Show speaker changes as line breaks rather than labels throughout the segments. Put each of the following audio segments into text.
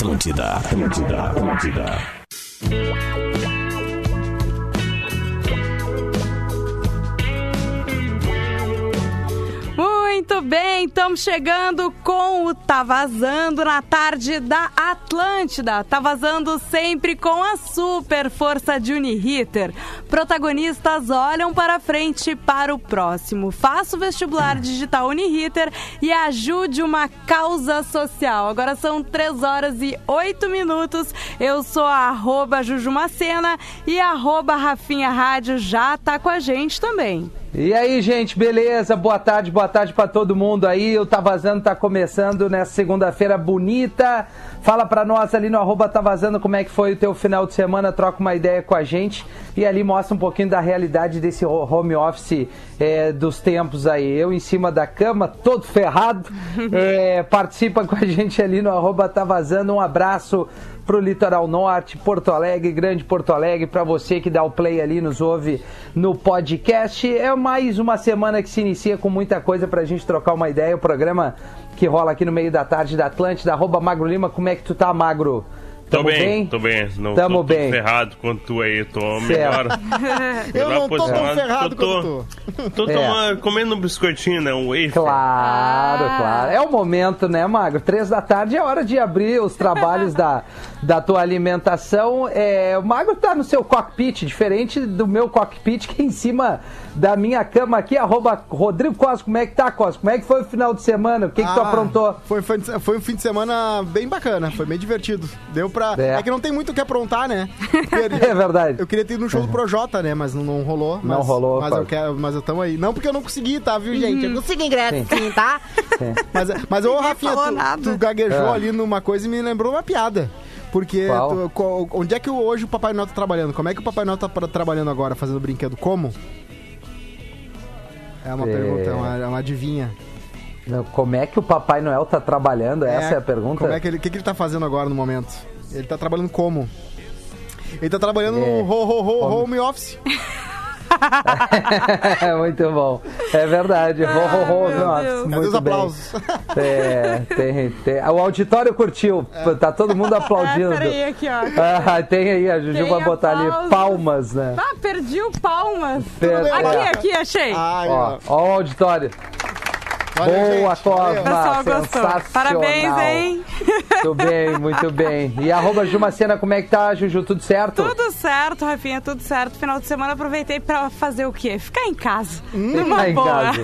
Atlântida, Atlântida, Atlântida.
Muito bem, estamos chegando com o Tá Vazando na tarde da Atlântida. Tá vazando sempre com a super força de Uniriter. Protagonistas olham para frente para o próximo. Faça o vestibular digital Uniriter e ajude uma causa social. Agora são 3 horas e 8 minutos. Eu sou a arroba Jujumacena e arroba Rafinha Rádio já tá com a gente também.
E aí, gente, beleza? Boa tarde, boa tarde para todo mundo aí. O Tá Vazando tá começando nessa segunda-feira bonita. Fala pra nós ali no arroba Tá Vazando como é que foi o teu final de semana, troca uma ideia com a gente e ali mostra um pouquinho da realidade desse home office é, dos tempos aí. Eu em cima da cama, todo ferrado, é, participa com a gente ali no arroba Tá Vazando. Um abraço pro Litoral Norte, Porto Alegre, Grande Porto Alegre, para você que dá o play ali, nos ouve no podcast. É mais uma semana que se inicia com muita coisa pra gente trocar uma ideia. O programa que rola aqui no meio da tarde da Atlântida, arroba Magro Lima. Como é que tu tá, Magro?
Tô
Tamo
bem, tô bem. Não
Tamo
tô, tô
bem.
ferrado quanto tu aí, tô melhor.
Eu
Melhor
não tô tão ferrado
tô,
quanto
tô, tô
É.
tomando- comendo um biscoitinho, né? Um wafer.
Claro,
Ah.
claro. É o momento, né, Magro? Três da tarde é hora de abrir os trabalhos da, da tua alimentação. É, o Magro tá no seu cockpit, diferente do meu cockpit, que é em cima da minha cama aqui, arroba Rodrigo Costa. Como é que tá, Costa? Como é que foi o final de semana? O que, que tu
Ah,
aprontou?
Foi, foi, foi um fim de semana bem bacana, foi bem divertido. Deu pra.
É.
É, que não tem muito o que aprontar, né?
É verdade.
Eu queria ter ido no show do Projota, né? Mas não, não rolou.
Não
mas-
rolou,
Mas
Fábio.
eu quero, mas eu tamo aí. Não porque eu não consegui, tá, viu, gente? Eu consegui ingresso, sim, tá?
Sim.
Mas, mas ô, Rafinha, tu, tu gaguejou
Ah.
ali numa coisa e me lembrou uma piada. Porque tu- co- onde é que hoje o Papai Noel tá trabalhando? Como é que o Papai Noel tá pra- trabalhando agora, fazendo brinquedo? Como? É uma
É.
pergunta, é uma, é uma adivinha.
Não, Como é que o Papai Noel tá trabalhando? Essa é a pergunta?
Como é que ele, o que, que ele tá fazendo agora no momento? Ele tá trabalhando como? Ele tá trabalhando
É.
no ho, ho, ho, home office.
muito bom. É verdade. Ho, ho, ho, nossa,
Deus.
Cadê
muito bem.
aplausos?
É, tem, tem. O auditório curtiu. Tá todo mundo aplaudindo.
Ah, peraí, aqui, ó.
Ah, tem aí, a Juju
Tem
vai botar ali
aplausos.
palmas, né?
Ah, perdi o palmas. Aqui, aqui, achei.
Ai,
Ó,
ó.
ó o auditório.
Valeu,
Boa,
gostou.
Sensacional.
Parabéns, hein?
Muito bem, muito bem. E arroba Jumacena, como é que tá, Juju? Tudo certo?
Tudo certo, Rafinha, tudo certo. Final de semana aproveitei pra fazer o quê? Ficar em casa. Numa
Ficar em
boa.
casa.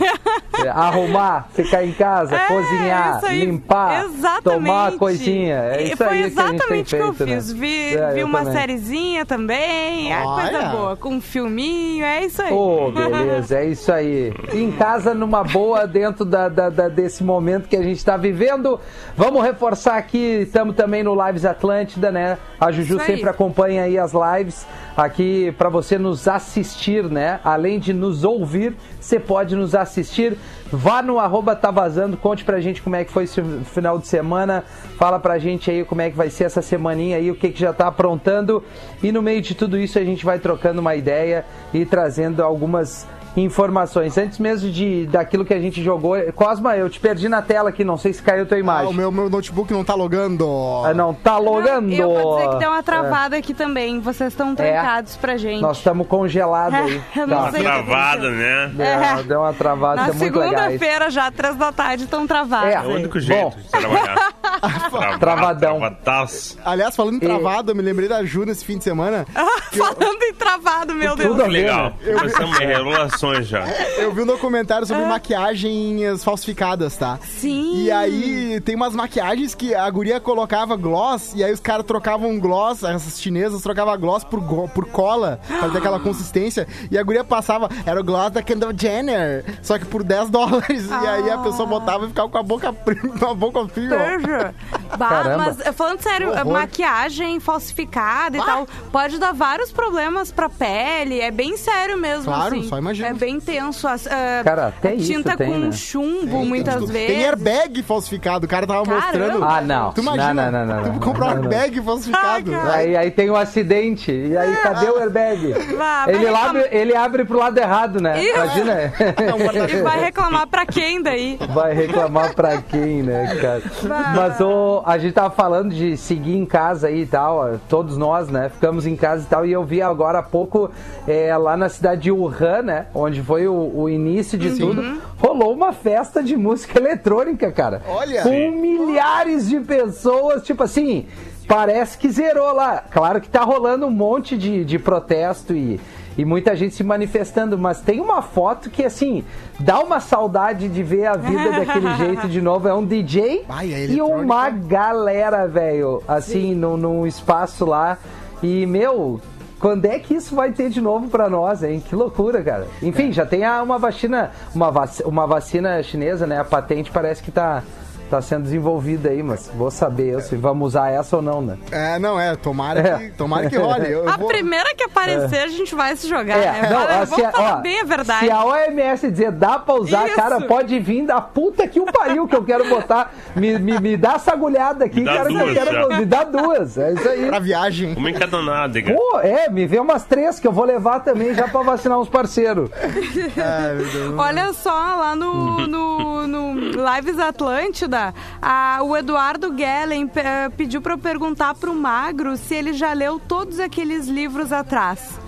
É, Arrumar, ficar em casa,
É,
cozinhar, limpar,
Exatamente.
tomar coisinha. É
E
isso
Foi
aí que a gente tem
exatamente o que eu
feito, né?
fiz. Vi,
É,
vi
eu
uma
também.
sériezinha também. É coisa boa. Com um filminho, é isso aí.
Ô, beleza, é isso aí. Em casa, numa boa, dentro da, da- da- desse momento que a gente está vivendo. Vamos reforçar aqui, estamos também no Lives Atlântida, né? A Juju sempre acompanha aí as lives aqui para você nos assistir, né? Além de nos ouvir, você pode nos assistir. Vá no arroba tá vazando, conte pra gente como é que foi esse final de semana. Fala pra gente aí como é que vai ser essa semaninha aí, o que, que já tá aprontando. E no meio de tudo isso a gente vai trocando uma ideia e trazendo algumas informações. Antes mesmo de daquilo que a gente jogou. Cosma, eu te perdi na tela aqui, não sei se caiu a tua
Ah,
imagem.
o meu, meu notebook não tá logando.
Ah, não, tá logando.
Eu vou dizer que deu uma travada aqui também. Vocês estão trancados pra gente.
Nós estamos congelados aí.
Eu não
Tá.
sei.
Travada, né?
Deu,
É.
deu uma travada,
Na
é muito legal.
segunda-feira, já, três da tarde, estão travados.
É.
É o único jeito
Bom.
de trabalhar. Travado,
Travadão.
travadaço.
Aliás, falando em travado, eu me lembrei da Ju nesse fim de semana.
Falando em travado, meu Deus.
Tudo ver,
Legal.
né?
Começamos em relações já.
Eu vi um documentário sobre maquiagens falsificadas, tá?
Sim.
E aí tem umas maquiagens que a guria colocava gloss e aí os caras trocavam gloss, essas chinesas trocavam gloss por, por cola pra ter aquela consistência. E a guria passava, era o gloss da Kendall Jenner, só que por 10 dólares. E aí a pessoa botava e ficava com a boca, com a boca fria.
Bah, mas eh, falando sério,
Horror.
maquiagem falsificada e
Ah.
tal, pode dar vários problemas pra pele. É bem sério mesmo.
Claro,
assim.
só imagino.
É bem tenso. As, ah,
Cara, até
a
isso
tinta
tem,
com
né?
chumbo, muitas
Tem
vezes.
airbag falsificado, o cara tava
Caramba.
mostrando.
Ah, não.
Tu imagina,
Não, não, não, não,
tu um
não.
airbag falsificado.
Ai.
Aí, aí tem um acidente. E aí, cadê o airbag?
Vai
ele,
reclamar.
abre, ele abre pro lado errado, né?
Isso.
Imagina.
E vai reclamar pra quem daí?
Vai reclamar pra quem, né, cara?
Vai.
Mas, Ô, a gente tava falando de seguir em casa aí e tal, todos nós, né? Ficamos em casa e tal, e eu vi agora há pouco é, lá na cidade de Wuhan, né? Onde foi o, o início de tudo, rolou uma festa de música eletrônica, cara.
Olha!
Com
Sim.
milhares de pessoas, tipo assim, parece que zerou lá. Claro que tá rolando um monte de, de protesto e, e muita gente se manifestando, mas tem uma foto que, assim, dá uma saudade de ver a vida daquele jeito de novo. É um DJ
Ai, a
e uma galera, velho, assim, num, num espaço lá. E, meu. Quando é que isso vai ter de novo pra nós, hein? Que loucura, cara. Enfim, já tem uma vacina, uma, vac, uma vacina chinesa, né? A patente parece que tá, tá sendo desenvolvida aí, mas vou saber eu se vamos usar essa ou não, né?
É, não, é, tomara,
É.
Que, tomara que role. Eu, eu
A
vou-
primeira que aparecer, a gente vai se jogar, né?
É, não,
Vamos
assim,
falar
ó,
bem a verdade.
Se a OMS dizer dá pra usar,
Isso.
cara, pode vir da puta que o pariu que eu quero botar. Me, me, me dá essa agulhada aqui,
Me dá
cara, que eu
duas,
quero.
já.
Me dá duas. É isso aí.
Pra viagem.
Uma encadenada, cara.
Pô, é, me vê umas três que eu vou levar também já pra vacinar uns parceiros.
Ai.
Olha só, lá no, no, no Lives Atlântida, a- o Eduardo Gellen eh, pediu pra eu perguntar pro Magro se ele já leu todos aqueles livros atrás.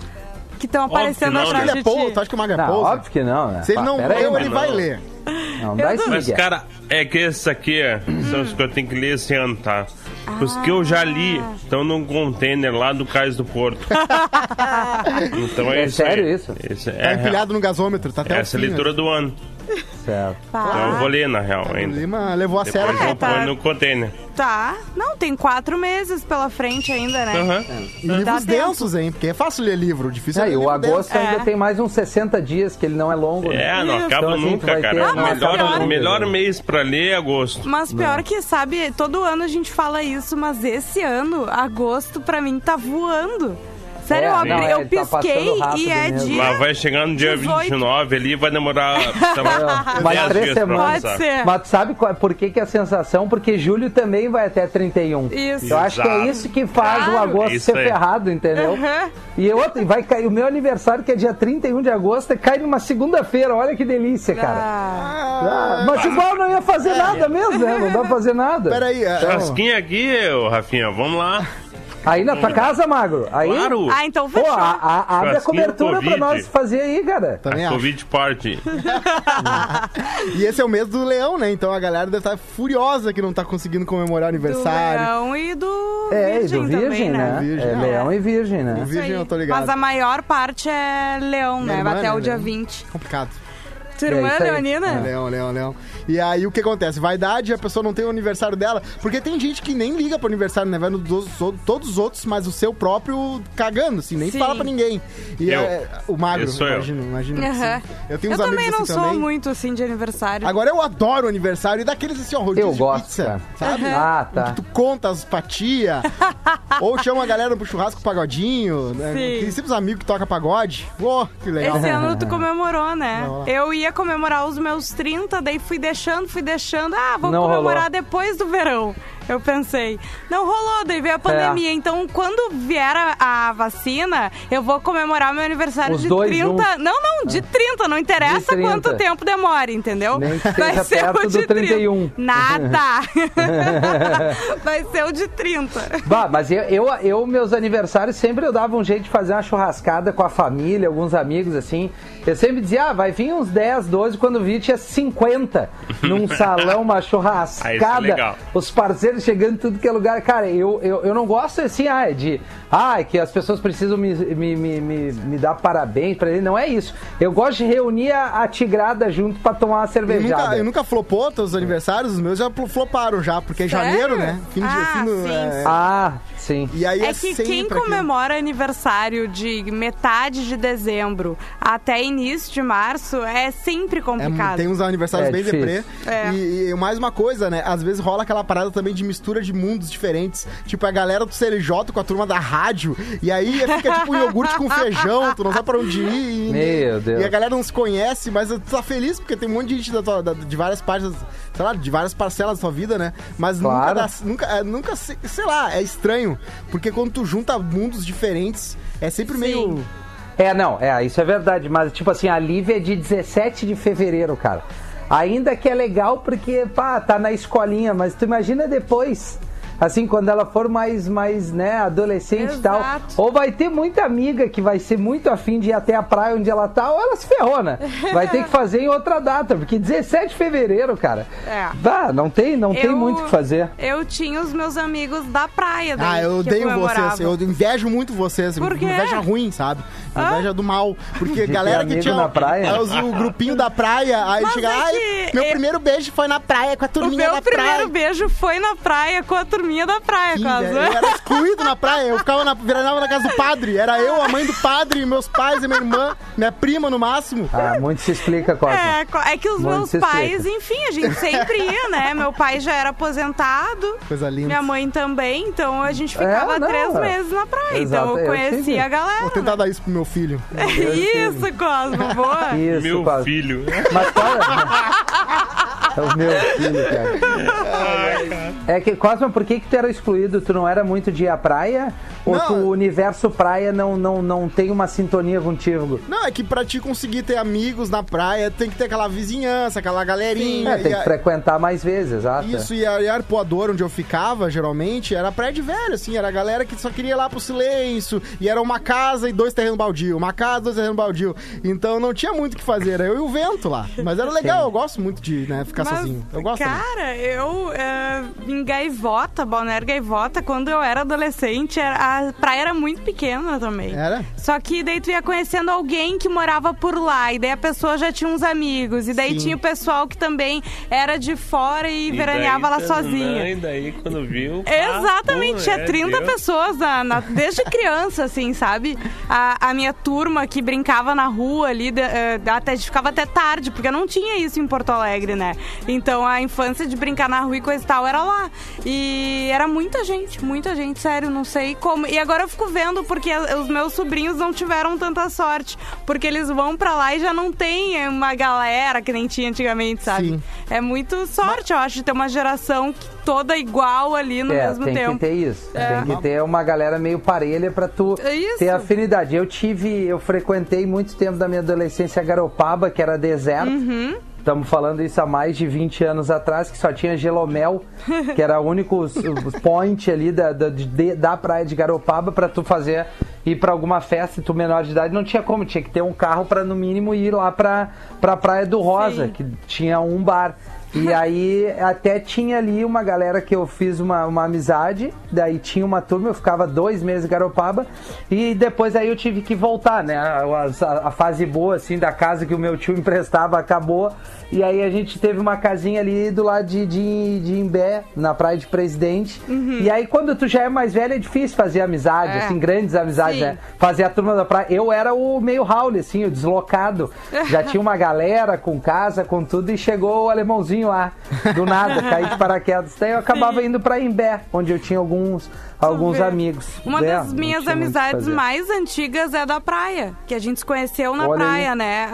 Que estão aparecendo
não,
atrás
Ele
de
é
ti.
tu acha que o Mago é
Não, óbvio que não, né?
Se ele não
pera aí,
leu, ele
mas
vai
não.
ler.
Não dá esse
Mas, cara, é que esses aqui são os que eu tenho que ler esse ano, tá? Os que eu já li estão num container lá do Cais do Porto. então é,
É
isso
sério
aí.
isso?
Esse
Tá
é
empilhado no gasômetro, tá até.
Essa é
o
a
fim,
leitura
né?
do ano.
Certo.
Então eu vou ler, na real,
O
ainda.
Lima levou a sério.
Depois eu
tá.
ponho no container.
Tá. Não, tem quatro meses pela frente ainda, né?
Aham.
E livros
Dá tempo.
densos, hein? Porque é fácil ler livro, difícil é
É,
ler
e o
livro
agosto
denso.
ainda
É.
tem mais uns 60 dias, que ele não é longo. né?
É, não
Isso.
acaba
Então, assim, tu
nunca,
vai
cara.
ter-
o
não
melhor,
nunca.
melhor mês pra ler é agosto.
Mas pior que, sabe, todo ano a gente fala isso, mas esse ano, agosto, pra mim, tá voando. Sério,
É,
eu, abri,
não, é,
eu
tá
pisquei
rápido
e é
mesmo.
dia...
Lá vai chegar no dia
18.
29 ali, vai demorar, sei lá,
Mais
10
três semanas.
Pode
passar.
ser.
Mas tu sabe qual- por que, que é a sensação? Porque julho também vai até 31.
Isso.
Eu acho que é
Exato.
isso que faz o
Claro.
agosto
Isso
ser
aí.
ferrado, entendeu?
Aham.
E outro, e vai cair o meu aniversário, que é dia 31 de agosto, cai numa segunda-feira. Olha que delícia, cara.
Ah,
Ah, mas igual não ia fazer nada mesmo, né? Não dá pra fazer nada.
Peraí, é-
Churrasquinho aqui, ô, Rafinha, vamos lá.
Aí na tua casa, Magro? Aí,
Claro.
Ah, então
Pô,
fechou.
a, a- abre a cobertura pra nós fazer aí, cara.
Também
a
acho.
Covid Party.
E esse é o mês do leão, né? Então a galera deve estar furiosa que não tá conseguindo comemorar o
do
aniversário.
leão e do
É, e
virgem,
do virgem,
também,
né?
né?
Virgem,
é
não.
leão e virgem, né?
O virgem eu tô ligado.
Mas a maior parte é leão,
Minha
né?
irmã,
Vai até
né,
o dia
leão.
20.
Complicado.
Tua irmã
É,
é
isso aí.
leonina?
Leão, leão, leão. E aí o que acontece? Vaidade, a pessoa não tem o aniversário dela. Porque tem gente que nem liga pro aniversário, né? Vai no dos, todos os outros, mas o seu próprio cagando, assim, nem
Sim.
fala pra ninguém. E
Eu.
é, o magro,
eu.
imagino, imagino. que
Aham.
sim. Eu tenho
Eu
uns
também
amigos
não
assim
sou
também.
muito assim de aniversário.
Agora eu adoro o aniversário e daqueles assim, ó, rodízio
Eu
de
gosto,
pizza,
cara.
sabe?
Ah, tá.
Que tu conta as fatias, ou chama a galera pro churrasco pagodinho, né?
Sim.
Tem sempre os amigos que tocam pagode. Pô, que legal.
Esse ano tu comemorou, né? Eu ia comemorar os meus 30, daí fui deixando, fui deixando. Ah, vou
Não
comemorar
rolou.
depois do verão. Eu pensei. Não rolou, daí veio a pandemia. Então, quando vier a, a vacina, eu vou comemorar meu aniversário
Os
de
dois
30.
juntos.
Não, não, de 30. Não interessa
De 30.
quanto tempo demora, entendeu?
Nem que esteja perto do 31.
Nada. Vai ser o de 30.
Bah, mas eu, eu, eu, meus aniversários, sempre eu dava um jeito de fazer uma churrascada com a família, alguns amigos, assim. Eu sempre dizia, ah, vai vir uns 10, 12, quando vi tinha 50 num salão, uma
Ah, isso é
churrascada.
legal.
os parceiros chegando em tudo que é lugar. Cara, eu, eu, eu não gosto assim, ah, de. Ah, que as pessoas precisam me, me, me, me, me dar parabéns pra ele. Não é isso. Eu gosto de reunir a, a tigrada junto pra tomar uma
Eu
cervejada.
nunca, eu nunca flopou teus aniversários, os meus já floparam já, porque é
Sério?
janeiro, né? Fim de
Ah,
fim do,
sim,
é,
Ah, sim.
E aí é,
É que quem comemora aniversário de metade de dezembro até início de março é sempre
É,
complicado.
tem uns aniversários
É
bem deprê.
É.
E, e mais uma coisa, né? Às vezes rola aquela parada também de mistura de mundos diferentes. Tipo, a galera do CLJ com a turma da rádio. E aí fica tipo um iogurte com feijão, tu não sabe pra onde ir. E,
Meu Deus.
E a galera não se conhece, mas tu tá feliz porque tem um monte de gente da tua- da- de várias partes, sei lá, de várias parcelas da tua vida, né? Mas nunca,
Claro.
dá, nunca, é, nunca, se- sei lá, é estranho. Porque quando tu junta mundos diferentes, é sempre
Sim.
meio.
É, não, é, isso é verdade, mas tipo assim, a Lívia é de 17 de fevereiro, cara. Ainda que é legal porque, pá, tá na escolinha, mas tu imagina depois. Assim, quando ela for mais, mais né, adolescente e tal. Ou vai ter muita amiga que vai ser muito afim de ir até a praia onde ela tá, ou ela se ferrou, né? Vai ter que fazer em outra data, porque 17 de fevereiro, cara.
É.
Bah, não tem, não tem
Eu-
muito o que fazer.
Eu tinha os meus amigos da praia. daí,
Ah, eu odeio vocês. Eu invejo muito vocês.
Por quê?
Inveja ruim, sabe? Inveja do mal. Porque galera que tinha.
na praia?
é, os- o grupinho da praia, aí
Mas
chega.
é
meu
é-
primeiro beijo foi na praia com a turminha
meu
da
primeiro
praia.
beijo foi na praia com a turminha da praia,
Sim,
quase.
Eu era excluído na praia. Eu ficava na, virava na casa do padre. Era eu, a mãe do padre, meus pais e minha irmã, minha prima no máximo.
Ah, muito se explica, Cosma.
É, é que os
Muito
meus pais,
explica.
enfim, a gente sempre ia, né? Meu pai já era aposentado.
Coisa linda.
Minha mãe também, então a gente ficava
É, não,
três
é.
meses na praia.
Exato,
então eu
eu
conhecia
tive.
a
Vou
galera.
tentar dar isso pro meu filho.
Isso, Cosmo, boa.
Isso,
Meu
Cosma.
filho.
Mas qual é? É o meu filho, cara. É que, Cosma, por que, que tu era excluído? Tu não era muito de ir à praia? Ou
Não.
tu, o universo praia não, não, não tem uma sintonia contigo?
Não, é que pra te conseguir ter amigos na praia, tem que ter aquela vizinhança, aquela galerinha.
É, tem
e
que
a-
frequentar mais vezes, exato.
Isso, e a, e a Arpoador, onde eu ficava, geralmente, era praia de velho, assim, era a galera que só queria ir lá pro silêncio, e era uma casa e dois terrenos baldio, uma casa, dois terrenos baldio. Então não tinha muito o que fazer, era eu e o vento lá. Mas era legal,
Sim.
eu gosto muito de né, ficar sozinho. Eu gosto também.
Cara, eu é, em Gaivota, Balneário Gaivota, quando eu era adolescente, a praia era muito pequena também.
Era?
Só que daí tu ia conhecendo alguém que morava por lá, e daí a pessoa já tinha uns amigos, e daí
Sim.
tinha o pessoal que também era de fora e,
E
veraneava lá
daí,
sozinha.
E daí, quando viu.
Exatamente, tinha
é,
30
Deus.
pessoas na, na- desde criança, assim, sabe? A, a minha turma que brincava na rua ali, de- eh, até, ficava até tarde, porque não tinha isso em Porto Alegre, né? Então a infância de brincar na rua e coisa e tal era lá. E era muita gente, muita gente, sério, não sei como. E agora eu fico vendo porque os meus sobrinhos não tiveram tanta sorte, porque eles vão pra lá e já não tem uma galera que nem tinha antigamente, sabe?
Sim.
É muito sorte, eu acho, de ter uma geração toda igual ali no
é,
mesmo
tem
tempo.
que ter isso.
É.
Tem que ter uma galera meio parelha pra tu
É isso.
ter afinidade. Eu tive, eu frequentei muito tempo da minha adolescência Garopaba, que era deserto.
Uhum.
Estamos falando isso há mais de 20 anos atrás, que só tinha gelomel, que era o único point ali da, da, de- da praia de Garopaba pra tu fazer ir pra alguma festa e tu menor de idade não tinha como, tinha que ter um carro pra no mínimo ir lá pra, pra Praia do Rosa,
Sim.
que tinha um bar. E aí até tinha ali uma galera que eu fiz uma, uma amizade, daí tinha uma turma, eu ficava dois meses em Garopaba, e depois aí eu tive que voltar, né? A, a- a fase boa, assim, da casa que o meu tio emprestava acabou, e aí a gente teve uma casinha ali do lado de, de, de Imbé, na Praia de Presidente. E aí quando tu já é mais velho é difícil fazer amizade,
É.
assim, grandes amizades,
Sim.
né? Fazer a turma da praia. Eu era o meio Raul, assim, o deslocado. Já tinha uma galera com casa, com tudo, e chegou o alemãozinho lá, do nada, caí de paraquedas. Daí eu acabava indo pra Imbé, onde eu tinha alguns, alguns amigos.
Uma
É,
das minhas amizades mais antigas é da praia, que a gente se conheceu na
Olha aí.
praia, né?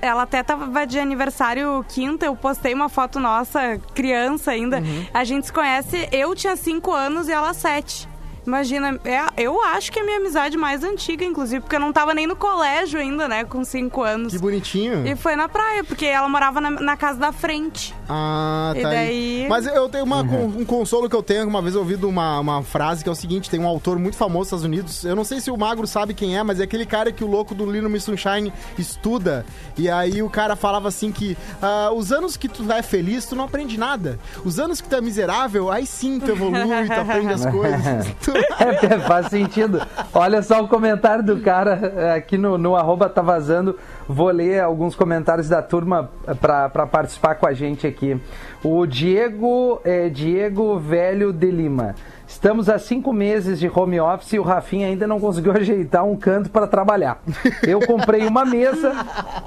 É, Ela até tava de aniversário quinta, eu postei uma foto nossa, criança ainda.
Uhum.
A gente se conhece, eu tinha cinco anos e ela sete. Imagina, é, eu acho que é a minha amizade mais antiga, inclusive, porque eu não tava nem no colégio ainda, né, com cinco anos.
Que bonitinho.
E foi na praia, porque ela morava na, na casa da frente.
Ah,
E
tá aí.
daí-
Mas eu tenho uma, um consolo que eu tenho, uma vez eu ouvi de uma, uma frase que é o seguinte, tem um autor muito famoso nos Estados Unidos, eu não sei se o Magro sabe quem é, mas é aquele cara que o louco do Little Miss Sunshine estuda, e aí o cara falava assim que ah, os anos que tu é feliz, tu não aprende nada. Os anos que tu é miserável, aí sim tu evolui, tu aprende as coisas. Tu-
É, faz sentido. Olha só o comentário do cara é, aqui no, no arroba tá vazando. Vou ler alguns comentários da turma para participar com a gente aqui. O Diego, é, Diego Velho de Lima. Estamos há cinco meses de home office e o Rafinha ainda não conseguiu ajeitar um canto para trabalhar. Eu comprei uma mesa,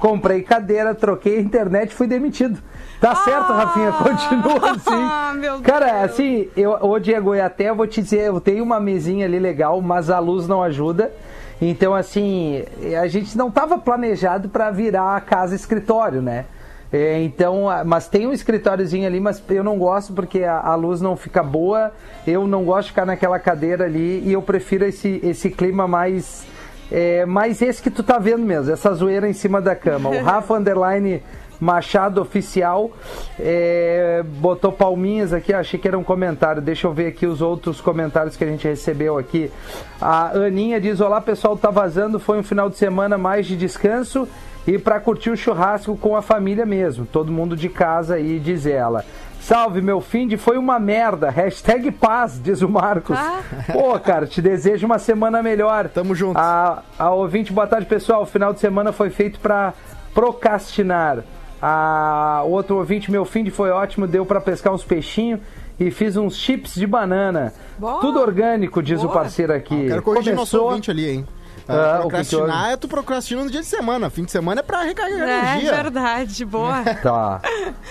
comprei cadeira, troquei a internet e fui demitido. Tá certo, Rafinha, continua assim.
Ah, meu
Cara, assim, eu, ô Diego, eu até vou te dizer, eu tenho uma mesinha ali legal, mas a luz não ajuda. Então, assim, a gente não estava planejado para virar a casa escritório, né? É, então, mas tem um escritóriozinho ali, mas eu não gosto porque a, a luz não fica boa. Eu não gosto de ficar naquela cadeira ali e eu prefiro esse, esse clima mais. É, mais esse que tu tá vendo mesmo, essa zoeira em cima da cama. O Rafa Underline Machado Oficial é, botou palminhas aqui, achei que era um comentário. Deixa eu ver aqui os outros comentários que a gente recebeu aqui. A Aninha diz: Olá pessoal, tá vazando. Foi um final de semana mais de descanso e para curtir o churrasco com a família mesmo. Todo mundo de casa aí, diz ela. Salve, meu fim de foi uma merda. Hashtag paz, diz o Marcos.
Ah.
Pô, cara, te desejo uma semana melhor.
Tamo junto.
A, a ouvinte, boa tarde, pessoal. O final de semana foi feito para procrastinar. A outro ouvinte, meu fim de foi ótimo, deu para pescar uns peixinhos e fiz uns chips de banana.
Boa.
Tudo orgânico, diz o
Boa.
parceiro aqui.
Quero corrigir nosso
Começou-
ouvinte ali, hein?
Ah,
Ah, procrastinar é tu procrastina no dia de semana. Fim de semana é pra recarregar
É
energia.
verdade, boa.
Tá.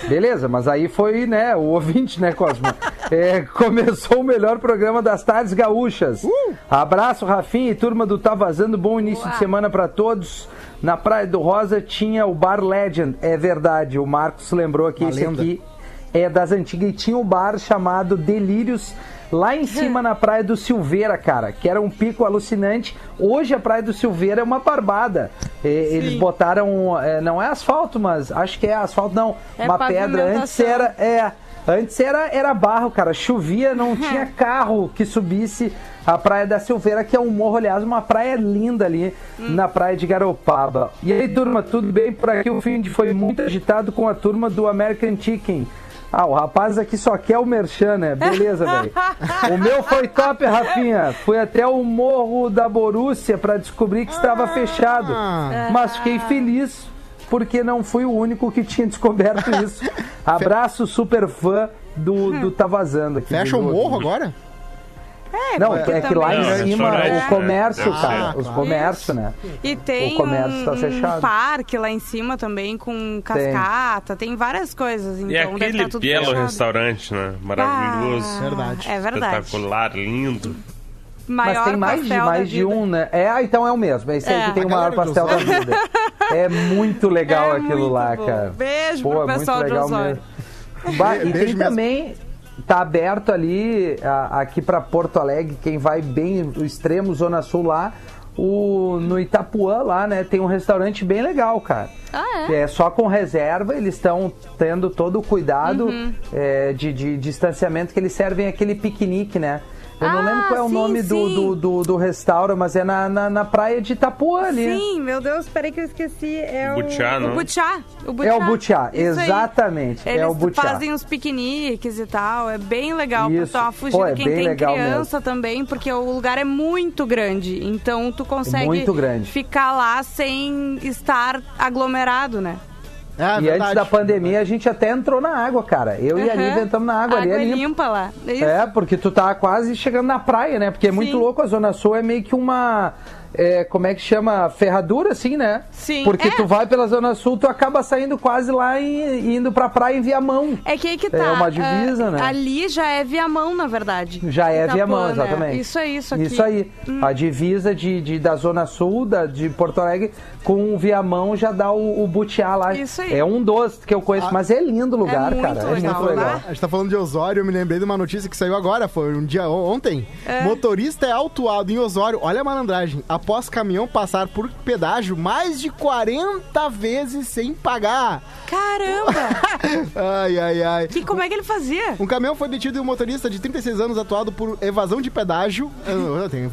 Beleza, mas aí foi, né, o ouvinte, né, Cosmo? É, começou o melhor programa das tardes gaúchas. Abraço, Rafinha e turma do Tá Vazando. Bom início
Boa.
de semana pra todos. Na Praia do Rosa tinha o Bar Legend. É verdade, o Marcos lembrou
Uma
esse aqui é das antigas. E tinha um bar chamado Delírios. Lá em cima na Praia do Silveira, cara, que era um pico alucinante. Hoje a Praia do Silveira é uma barbada. É, eles botaram, é, não é asfalto, mas acho que é asfalto, não.
É
uma pedra. Antes era, é, antes era, era barro, cara. Chovia, não tinha carro que subisse a Praia da Silveira, que é um morro, aliás, uma praia linda ali na Praia de Garopaba. E aí, turma, tudo bem por aqui? O fim de foi muito agitado com a turma do American Chicken. Ah, o rapaz aqui só quer o merchan, né? Beleza, velho. O meu foi top, Rafinha. Fui até o morro da Borússia pra descobrir que estava fechado. Mas fiquei feliz porque não fui o único que tinha descoberto isso. Abraço, super fã do, do Tá Vazando aqui.
Fecha o morro agora?
É,
Não, é que lá em cima
restaurante,
o comércio,
né?
cara.
Ah,
os comércios, né?
E tem
O comércio tá
um,
fechado.
um parque lá em cima também com cascata, tem, várias coisas. Então
E aquele
tudo
belo
fechado.
restaurante, né? Maravilhoso.
Ah,
Verdade.
É verdade.
Espetacular, lindo.
Maior
Mas tem mais de, mais de um, né? É, ah, então é o mesmo. É esse aí
É.
que tem o maior pastel da vida. É muito legal
É
aquilo
muito
lá,
bom.
cara.
Beijo
Pô,
pro
é muito
pessoal de
legal
Osório.
mesmo. Bah, e tem
mesmo.
também, tá aberto ali, a- aqui pra Porto Alegre, quem vai bem o extremo, Zona Sul lá, o, no Itapuã lá, né, tem um restaurante bem legal, cara.
Ah, é?
É só com reserva, eles estão tendo todo o cuidado
Uhum.
é, de, de distanciamento que eles servem aquele piquenique, né? Eu não
Ah,
lembro qual é o
sim,
nome do,
sim.
do, do, do restaurante, mas é na, na, na praia de Itapuã ali.
Sim, meu Deus, peraí que eu esqueci. É
Butiá,
o,
não?
o Butiá. O Butiá.
É o Butiá,
Isso aí.
exatamente, é
Eles
o Butiá.
fazem os piqueniques e tal, é bem legal
Isso.
pra fugida
Pô, é
quem tem
legal
criança também, porque o lugar é muito grande, então tu consegue
Muito grande.
ficar lá sem estar aglomerado, né?
É,
E antes
verdade.
da pandemia a gente até entrou na água, cara. Eu e a. Lívia entramos na água, ali.
Água
é
é
limpo.
limpa lá. Isso.
É, porque tu tá quase chegando na praia, né? Porque é muito
Sim.
louco, a Zona Sul é meio que uma. É, como é que chama? Ferradura, assim, né?
Sim,
Porque
é.
tu vai pela Zona Sul, tu acaba saindo quase lá e indo pra praia em Viamão.
É que aí que tá.
É uma divisa,
ah,
né?
Ali já é Viamão, na verdade.
Já é
Itapuã,
Viamão,
né?
exatamente.
Isso aí, isso aqui. Hum.
Isso aí. A divisa de, de- da Zona Sul, da, de Porto Alegre, com o Viamão já dá o, o Butiá lá.
Isso aí.
É um dos que eu conheço, mas é lindo o lugar,
muito
cara. É muito legal.
A gente tá falando de Osório, eu me lembrei de uma notícia que saiu agora, foi um dia on- ontem.
É.
Motorista é autuado em Osório, olha a malandragem, após caminhão passar por pedágio mais de 40 vezes sem pagar.
Caramba!
Ai, ai, ai.
que, como é que ele fazia?
Um caminhão foi detido e um motorista de 36 anos atuado por evasão de pedágio. Ah, tem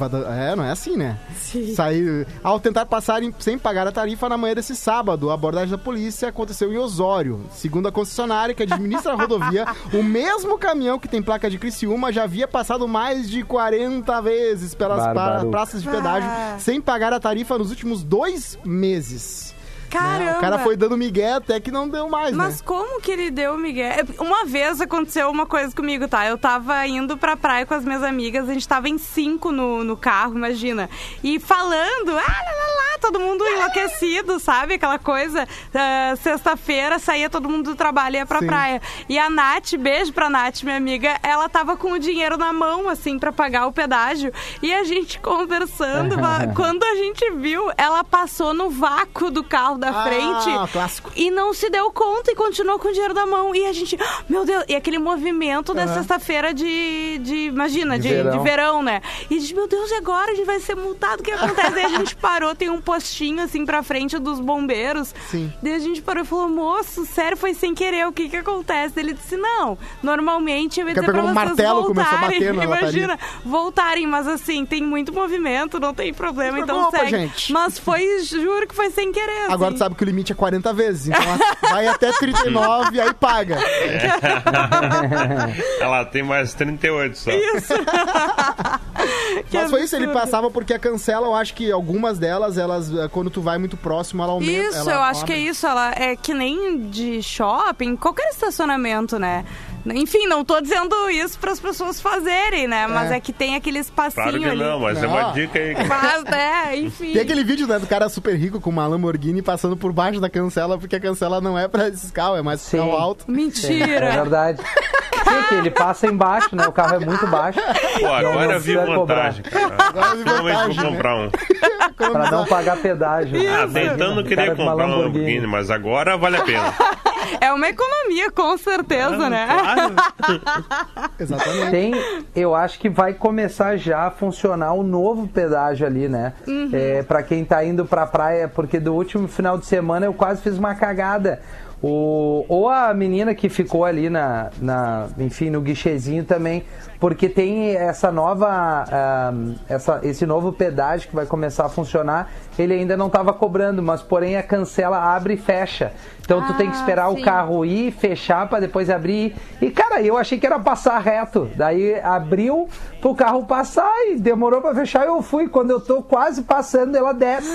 É, não é assim, né?
Sim.
Sair, ao tentar passar em- sem pagar a tarifa na manhã desse sábado. A abordagem da polícia aconteceu em Osório. Segundo a concessionária que administra a rodovia, o mesmo caminhão que tem placa de Criciúma já havia passado mais de 40 vezes pelas pra- praças de pedágio
Ah.
sem pagar a tarifa nos últimos dois meses.
Caramba!
O cara foi dando migué até que não deu mais,
Mas
né?
como que ele deu, Miguel? Uma vez aconteceu uma coisa comigo, tá? Eu tava indo pra praia com as minhas amigas, a gente tava em cinco no, no carro, imagina. E falando, ah, lá, lá, lá, todo mundo enlouquecido, sabe? Aquela coisa. ah, Sexta-feira saía todo mundo do trabalho e ia pra
Sim.
praia. E a Nath, beijo pra Nath, minha amiga, ela tava com o dinheiro na mão, assim, pra pagar o pedágio. E a gente conversando, quando a gente viu, ela passou no vácuo do carro da
Ah,
frente.
clássico.
E não se deu conta e continuou com o dinheiro da mão. E a gente, "Ah, meu Deus, e aquele movimento da sexta-feira de, de, imagina,
De
de, de
verão.
verão. né? E a gente, meu Deus, e agora? A gente vai ser multado, o que acontece? Aí a gente parou, tem um postinho, assim, pra frente dos bombeiros.
Sim.
Daí a gente parou e falou, moço, sério, foi sem querer, o que que acontece? Ele disse, não, normalmente eu ia dizer pra
pegou um
vocês
martelo e começou a
voltarem.
bater na
Imagina, voltarem, mas assim, tem muito movimento, não tem problema,
Não
então segue.
gente.
Mas foi, juro que foi sem querer,
Agora tu
assim.
sabe que o limite é 40 vezes. Então vai até 39 e aí paga.
Ela tem mais 38 só.
Que
Mas foi isso, ele passava porque a cancela, eu acho que algumas delas, elas, eh, quando tu vai muito próximo, ela aumenta.
Isso,
ela
eu acho que é isso. Ela é que nem de shopping, qualquer estacionamento, né? Enfim, não tô dizendo isso para as pessoas fazerem, né? Mas é, que tem aquele espacinho
Claro que
ali.
não, mas é
Não.
uma dica aí.
Mas, é, enfim.
Tem aquele vídeo né, do cara super rico com uma Lamborghini passando por baixo da cancela, porque a cancela não é pra esses carros, é mais
Sim.
carro alto.
É
Mentira.
verdade. Sim, que ele passa embaixo, né? O carro é muito baixo.
Pô, agora vi
precisa cobrar.
vantagem, cara.
Agora eu vi vantagem,
vou comprar um.
Pra não pagar pedágio.
Ah,
Imagina,
tentando
o
querer
uma
comprar um Lamborghini, mas agora vale a pena.
É uma economia, com certeza, né?
Exatamente.
Tem, eu acho que vai começar já a funcionar o novo pedágio ali, né? É, para quem tá indo pra praia, porque do último final de semana eu quase fiz uma cagada. O, ou a menina que ficou ali na, na enfim, no guichezinho também, porque tem essa nova, ah, essa, esse novo pedágio que vai começar a funcionar, ele ainda não estava cobrando, mas porém a cancela abre e fecha. Então tu tem que
Ah,
esperar o
sim.
carro ir, fechar para depois abrir. E cara, eu achei que era passar reto. Daí abriu pro carro passar e demorou para fechar. Eu fui. Quando eu tô quase passando, ela desce.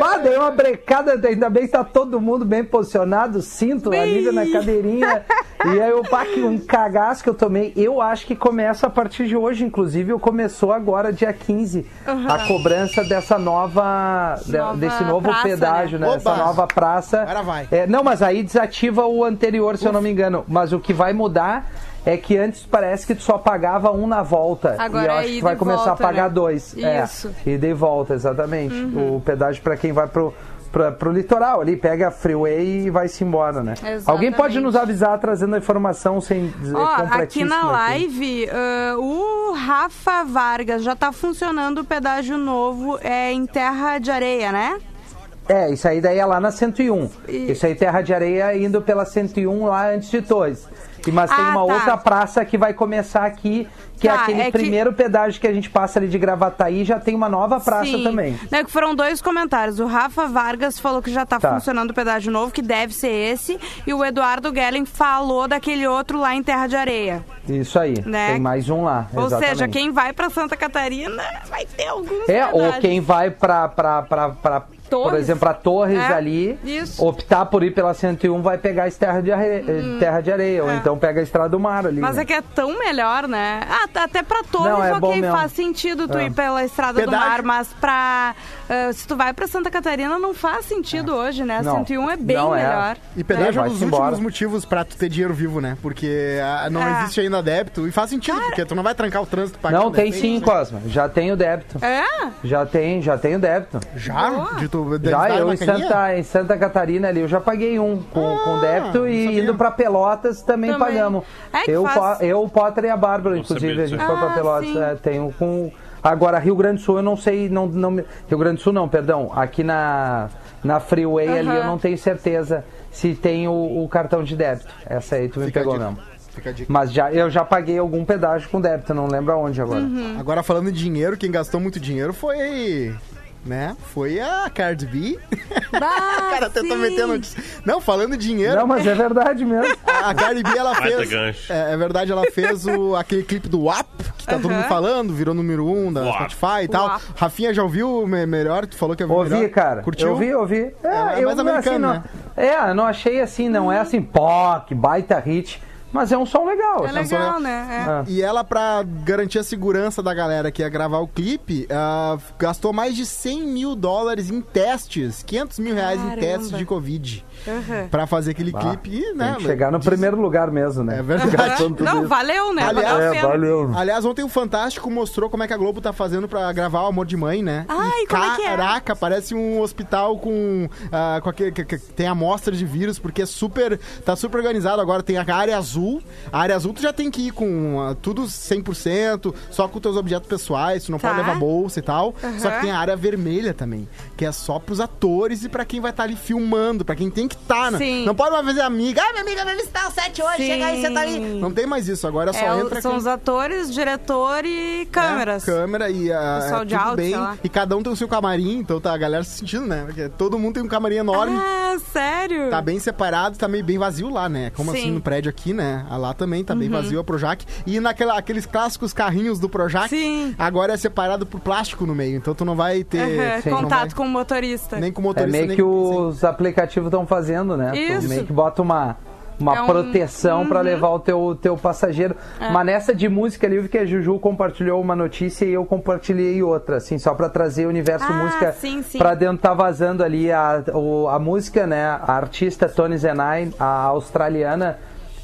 Bah, dei uma brecada. Ainda bem que tá todo mundo bem posicionado, cinto, a Lívia na cadeirinha. e aí eu, pá, que um cagaço que eu tomei. Eu acho que começa a partir de hoje, inclusive, ou começou agora, dia 15, a cobrança dessa nova. de-
Nova
desse novo
praça,
pedágio,
né?
né? Essa nova praça.
Agora vai.
É, não, mas aí desativa o anterior, se eu não me engano. Mas o que vai mudar é que antes parece que tu só pagava um na volta.
Agora
e eu
é
acho que vai começar
volta,
a pagar
né?
dois.
Isso. Uhum.
É, ida e volta, exatamente. O pedágio para quem vai pro, pra, pro litoral ali, pega a freeway e vai-se embora, né?
Exatamente.
Alguém pode nos avisar trazendo a informação sem dizer
Ó, aqui na
aqui.
live, ah, o Rafa Vargas já tá funcionando o pedágio novo é, em terra de areia, né?
É, isso aí daí é lá na 101.
E-
Isso aí Terra de Areia indo pela 101 lá antes de Torres. Mas tem
Ah,
uma
tá.
outra praça que vai começar aqui, que é
Tá,
aquele
é que-
primeiro pedágio que a gente passa ali de Gravataí, já tem uma nova praça
Sim.
também.
Né, que foram dois comentários. O Rafa Vargas falou que já tá,
Tá.
funcionando o pedágio novo, que deve ser esse. E o Eduardo Gellen falou daquele outro lá em Terra de Areia.
Isso aí,
Né?
tem mais um lá.
Ou
exatamente.
seja, quem vai pra Santa Catarina vai ter alguns
É, ou
pedágios.
quem vai pra, pra por
Torres.
exemplo, pra Torres
É,
ali,
isso.
optar por ir pela 101 vai pegar esse terra de areia, terra de areia ou
é.
então pega a Estrada do Mar ali.
Mas
né?
é que é tão melhor, né? Ah, até pra Torres,
Não, é bom
ok, faz sentido tu
É.
ir pela Estrada do. Mar, mas pra... ah, se tu vai pra Santa Catarina, não faz sentido hoje, né? A
Não.
101 é bem
Não é.
melhor.
E pedágio é, um dos
embora.
últimos motivos pra tu ter dinheiro vivo, né? Porque ah, não
É.
existe ainda débito. E faz sentido, porque tu não vai trancar o trânsito pagando.
Não, tem
né?
sim, Cosma. Já tem o débito.
É?
Já tem, já tem o débito.
Já?
Boa.
De tu de
Já, eu em
caninha?
Santa, em Santa Catarina ali, eu já paguei um com,
Ah,
com débito
não
e
sabia.
indo pra Pelotas também,
Também.
pagamos.
É que
eu,
faz-
Po- eu, o Potter e a Bárbara, inclusive,
sabia
a gente foi pra
Ah,
Pelotas. é, tenho com. Agora, Rio Grande do Sul, eu não sei, não, não, me- Rio Grande do Sul não, perdão. Aqui na, na Freeway ali,
Aham.
eu não tenho certeza se tem o, o cartão de débito. Essa aí tu me
Fica
pegou mesmo. Mas já, eu já paguei algum pedágio com débito, não lembro aonde agora.
Uhum.
Agora falando em dinheiro, quem gastou muito dinheiro foi. Né? Foi a Cardi B.
Ah,
O cara tenta
sim.
meter a notícia. Não, falando em dinheiro,
Não, mas é verdade mesmo.
a Cardi B ela
Baita
fez.
gancho.
É, é verdade, ela fez o, aquele clipe do WAP, que tá todo
Aham.
mundo falando, virou número um da
WAP.
Spotify e tal.
WAP.
Rafinha já ouviu me- melhor? Tu falou que ouviu
Ouvi,
melhor?
cara.
Curtiu?
Ouvi, ouvi. É,
É, é
eu
mais
não,
americano,
assim, não,
né?
É, eu não achei assim, não é assim, pó, que baita hit, mas é um som legal.
É
assim, um som
legal, né? É.
Ah.
E ela, pra garantir a segurança da galera que ia gravar o clipe, ah, gastou mais de 100 mil dólares em testes, 500 mil reais em
Caramba.
testes de Covid,
Uhum.
pra fazer aquele
Ah,
clipe. E, né,
Tem que chegar no
diz-
primeiro lugar mesmo, né?
É verdade.
Tudo
Não,
isso.
valeu, né?
Aliás-
É, valeu.
Aliás, ontem o Fantástico mostrou como é que a Globo tá fazendo pra gravar o Amor de Mãe, né?
Ai,
E
como é que é?
Caraca, parece um hospital com, ah, com aquele, que, que tem amostras de vírus, porque é super, tá super organizado agora. Tem a área azul azul. A área azul tu já tem que ir com ah, tudo 100%, só com teus objetos pessoais, tu não
Tá.
pode levar bolsa e tal.
Aham.
Só que tem a área vermelha também, que é só pros atores e pra quem vai estar ali filmando, pra quem tem que estar, né?
Sim.
Não pode mais fazer amiga. Ah, minha amiga vai visitar o set hoje,
Sim.
chega aí, você tá ali. Não tem mais isso, agora só
É,
entra
são
quem-
os atores, diretor e câmeras.
é, câmera e a,
Pessoal
é
de áudio,
bem. E cada um tem o seu camarim, então tá a galera se sentindo, né? Porque todo mundo tem um camarim enorme.
Ah, sério?
Tá bem separado, tá meio bem vazio lá, né? Como
Sim.
assim no prédio aqui, né? Ah, Lá também tá bem vazio a Projac. E naquela, aqueles clássicos carrinhos do Projac,
Sim.
agora é separado por plástico no meio. Então tu não vai ter não
Contato
vai-
com o motorista.
nem com o
É
motorista,
meio
nem
que
com-
os aplicativos estão fazendo, né? Tu
Isso.
meio que bota uma, uma
É um-
proteção pra levar o teu, teu passageiro.
É.
Mas nessa de música ali, eu vi que a Juju compartilhou uma notícia e eu compartilhei outra, assim, só pra trazer o universo
Ah,
música
sim, sim.
pra dentro. Tá vazando ali a, o- a música, né? A artista Tony Zenai, a australiana.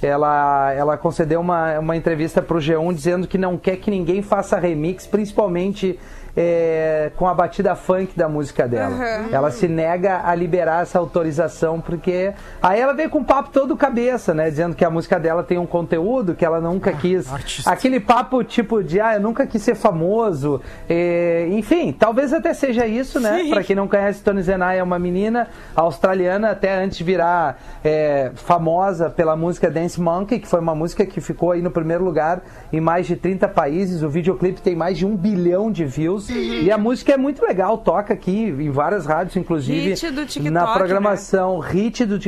Ela, ela concedeu uma, uma entrevista pro G1 dizendo que não quer que ninguém faça remix, principalmente é, com a batida funk da música dela.
Aham.
Ela se nega a liberar essa autorização, porque. Aí ela veio com um papo todo cabeça, né? Dizendo que a música dela tem um conteúdo que ela nunca quis.
artista.
Aquele papo tipo de, ah, eu nunca quis ser famoso. É, enfim, talvez até seja isso, né? Pra quem não conhece, Tony Zenai é uma menina australiana, até antes de virar é, famosa pela música Dance Monkey, que foi uma música que ficou aí no primeiro lugar em mais de 30 países. O videoclipe tem mais de um bilhão de views. E a música é muito legal, toca aqui em várias rádios, inclusive.
Hit do TikTok,
na
né?
programação hit do,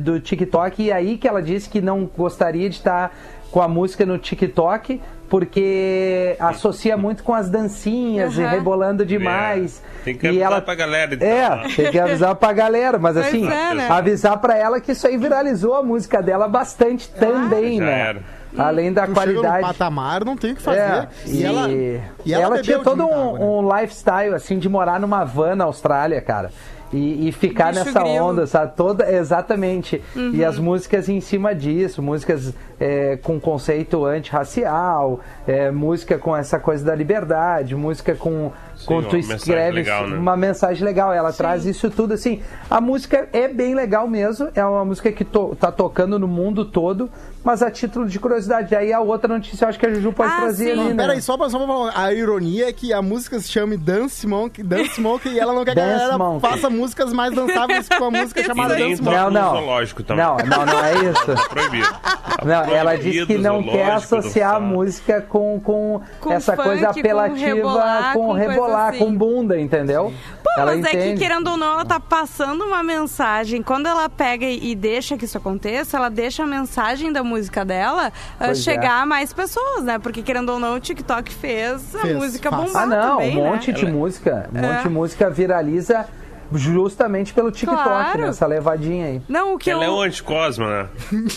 do TikTok. E aí que ela disse que não gostaria de estar com a música no TikTok. Porque associa muito com as dancinhas e
Aham.
rebolando demais.
É, tem que
e
avisar
ela
pra galera, então.
É, tem que avisar pra galera, mas
Pois
assim,
é, né?
avisar pra ela que isso aí viralizou a música dela bastante também,
Já
né?
era.
Além da
Tu chega no
qualidade.
patamar, não tem o que fazer.
É,
e, ela, e ela,
ela tinha todo um,
água, né?
um lifestyle, assim, de morar numa van na Austrália, cara. E, e ficar
Bicho
nessa
grilo.
onda, sabe? Toda, exatamente.
Uhum.
E as músicas em cima disso, músicas é, com conceito antirracial, é, música com essa coisa da liberdade, música com.
Sim,
com
uma
tu
mensagem
escreves
legal, né?
uma mensagem legal. Ela traz isso tudo assim. A música é bem legal mesmo. É uma música que to, tá tocando no mundo todo. Mas a título de curiosidade, aí a outra notícia eu acho que a Juju pode
Ah,
trazer
sim.
ali, né?
Peraí, só pra, só pra falar, a ironia é que a música se chame Dance Monkey, Dance Monkey e ela não quer que a galera
Monkey.
faça músicas mais dançáveis com a música chamada
nem
Dance Monkey.
Não, não.
zoológico também.
Não, não, não é isso.
Tá proibido. Tá
Não, ela
proibido
disse que não quer associar a música com, com,
Com
essa
funk,
coisa
com
apelativa,
rebolar,
com
com
rebolar,
assim.
com bunda, entendeu?
Pô,
ela
mas é que
entende.
querendo ou não, ela tá passando uma mensagem. Quando ela pega e deixa que isso aconteça, ela deixa a mensagem da música dela ah,
Pois é.
chegar a mais pessoas, né? Porque querendo ou não, o TikTok fez a
Fez,
música
faz.
bombar
Ah, não,
também,
um
né?
monte de
Ela-
música. Um
É.
monte de música viraliza justamente pelo TikTok,
Claro.
nessa levadinha aí.
Não, o que
Ela é
eu...
um anticosmo, né?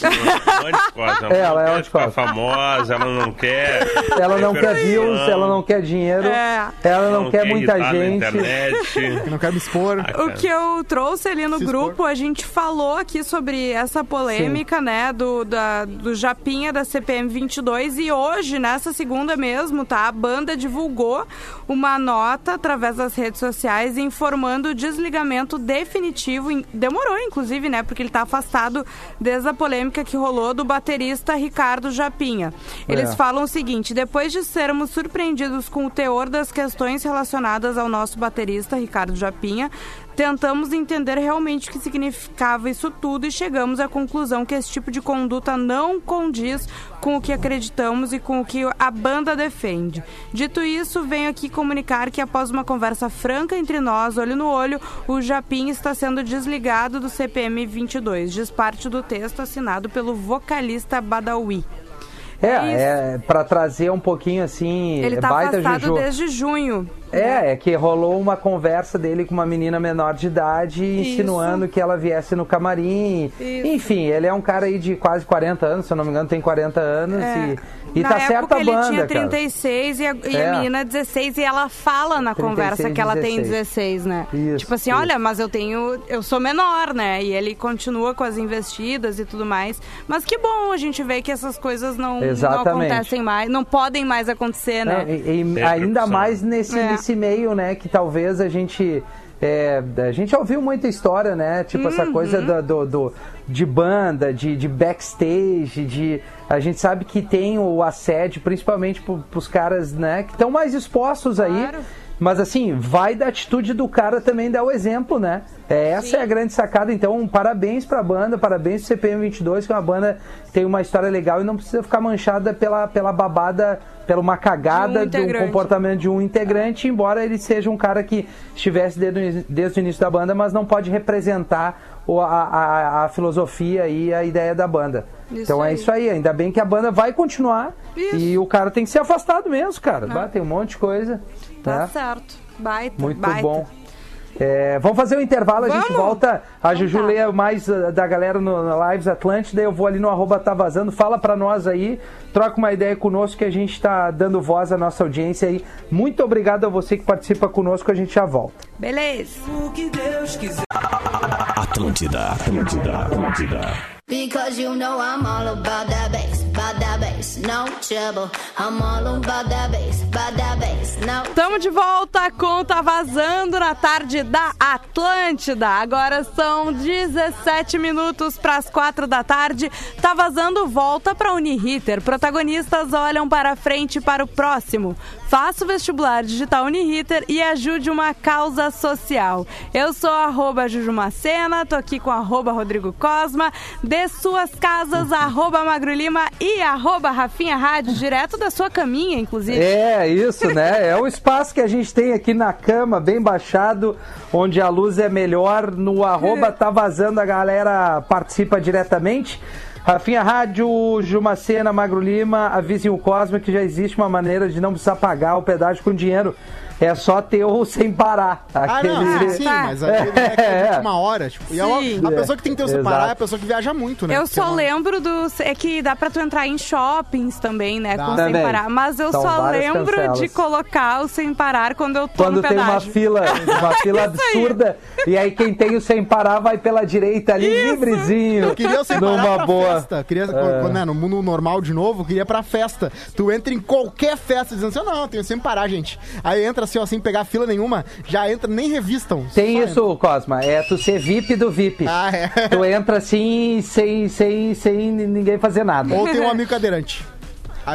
Ela é um anticosmo.
É, ela é
não
um
quer famosa, ela não quer.
Ela não quer views, ela não quer dinheiro,
É.
ela não, quer muita
irritar na
gente.
não quero me expor.
O que eu trouxe ali no
Se
grupo,
expor.
a gente falou aqui sobre essa polêmica, né, do, da, do Japinha da CPM 22 e hoje, nessa segunda mesmo, tá, a banda divulgou uma nota através das redes sociais informando o desligamento definitivo, em- demorou inclusive, né, porque ele tá afastado desde a polêmica que rolou do baterista Ricardo Japinha. Eles
É.
falam o seguinte: depois de sermos surpreendidos com o teor das questões relacionadas ao nosso baterista Ricardo Japinha, tentamos entender realmente o que significava isso tudo e chegamos à conclusão que esse tipo de conduta não condiz com o que acreditamos e com o que a banda defende. Dito isso, venho aqui comunicar que após uma conversa franca entre nós, olho no olho, o Japinha está sendo desligado do CPM 22, diz parte do texto assinado pelo vocalista Badawi.
É,
É
é, pra trazer um pouquinho assim,
Ele tá
baita
afastado
Juju.
desde junho.
É, é que rolou uma conversa dele com uma menina menor de idade, insinuando que ela viesse no camarim.
Isso.
Enfim, ele é um cara aí de quase 40 anos, se eu não me engano, tem 40 anos
É.
E
na
tá
época
certa a
ele
banda,
tinha
cara.
36 e a, e
É.
a menina 16 e ela fala na
36,
conversa que ela tem
16.
16, né?
Isso,
tipo assim,
isso.
olha, mas eu tenho, eu sou menor, né? E ele continua com as investidas e tudo mais. Mas que bom a gente ver que essas coisas não, não acontecem mais, não podem mais acontecer,
Não,
né?
e, e
É,
ainda mais nesse,
É.
nesse meio, né? Que talvez a gente. é, a gente ouviu muita história, né? Tipo, essa
Uhum.
coisa do, do- do- de banda, de, de backstage, de. A gente sabe que tem o assédio, principalmente pro, pros caras, né? Que estão mais expostos aí.
Claro.
Mas assim, vai da atitude do cara também dar o exemplo, né? É, essa é a grande sacada. Então, parabéns pra banda, parabéns pro CPM 22, que é uma banda que tem uma história legal e não precisa ficar manchada pela, pela babada, pela uma cagada
De um
do comportamento de um integrante, embora ele seja um cara que estivesse desde, desde o início da banda, mas não pode representar a, a- a filosofia e a ideia da banda.
Isso
então é
aí.
isso aí, ainda bem que a banda vai continuar
Isso.
e o cara tem que ser afastado mesmo, cara. Bah, tem um monte de coisa.
Tá
né?
certo. Baita,
Muito
baita.
bom. É, vamos fazer um intervalo, a gente
Vamos?
volta. A
Então
Juju
tá.
lê mais uh, da galera no, na Lives Atlântida. Eu vou ali no arroba tá vazando. Fala pra nós aí, troca uma ideia conosco que a gente tá dando voz à nossa audiência aí. Muito obrigado a você que participa conosco, a gente já volta.
Beleza.
Atlântida, Atlântida, Atlântida.
Because you know I'm all about that bass, about that bass, no trouble. I'm all about that bass, about that bass, no
Estamos de volta com Tá Vazando na tarde da Atlântida. Agora são 17 minutos para as 4 da tarde. Tá Vazando volta para Uniriter. Protagonistas olham para frente para o próximo. Faça o vestibular digital Uniriter e ajude uma causa social. Eu sou arroba Jujumacena, tô aqui com arroba Rodrigo Cosma, de suas casas, arroba Magro Lima e arroba Rafinha Rádio, direto da sua caminha, inclusive.
É, isso, né? É o espaço que a gente tem aqui na cama, bem baixado, onde a luz é melhor. No arroba tá vazando, a galera participa diretamente. Rafinha Rádio, Jumacena, Magro Lima, avisem o Cosma que já existe uma maneira de não precisar pagar o pedágio com dinheiro. É só ter o sem parar.
Ah, não,
Aquele-
sim,
Tá.
mas aquele é é de última hora, tipo, e é uma-
Sim.
a pessoa que tem que ter o separar
Exato.
é a pessoa que viaja muito, né?
Eu só
não-
lembro dos. É que dá pra tu entrar em shoppings também, né?
Dá.
Com sem
Também.
parar. Mas eu
São
só lembro
cancelas.
de colocar o sem parar quando eu tô
Quando
no
tem uma
pedágio.
fila, uma fila
Isso aí.
absurda, e aí quem tem o sem parar vai pela direita ali, livrezinho.
Eu queria separar
numa
pra
boa.
festa. Queria, quando, né, no mundo normal de novo, eu queria pra festa. Tu entra em qualquer festa dizendo assim, não, eu tenho sempre parar, gente. Aí entra assim, ó, sem pegar fila nenhuma, já entra, nem revistam.
Tem isso, Cosma, é tu ser VIP do VIP.
Ah, é.
Tu entra assim, sem, sem, sem ninguém fazer nada.
entra. Ou tem um amigo cadeirante.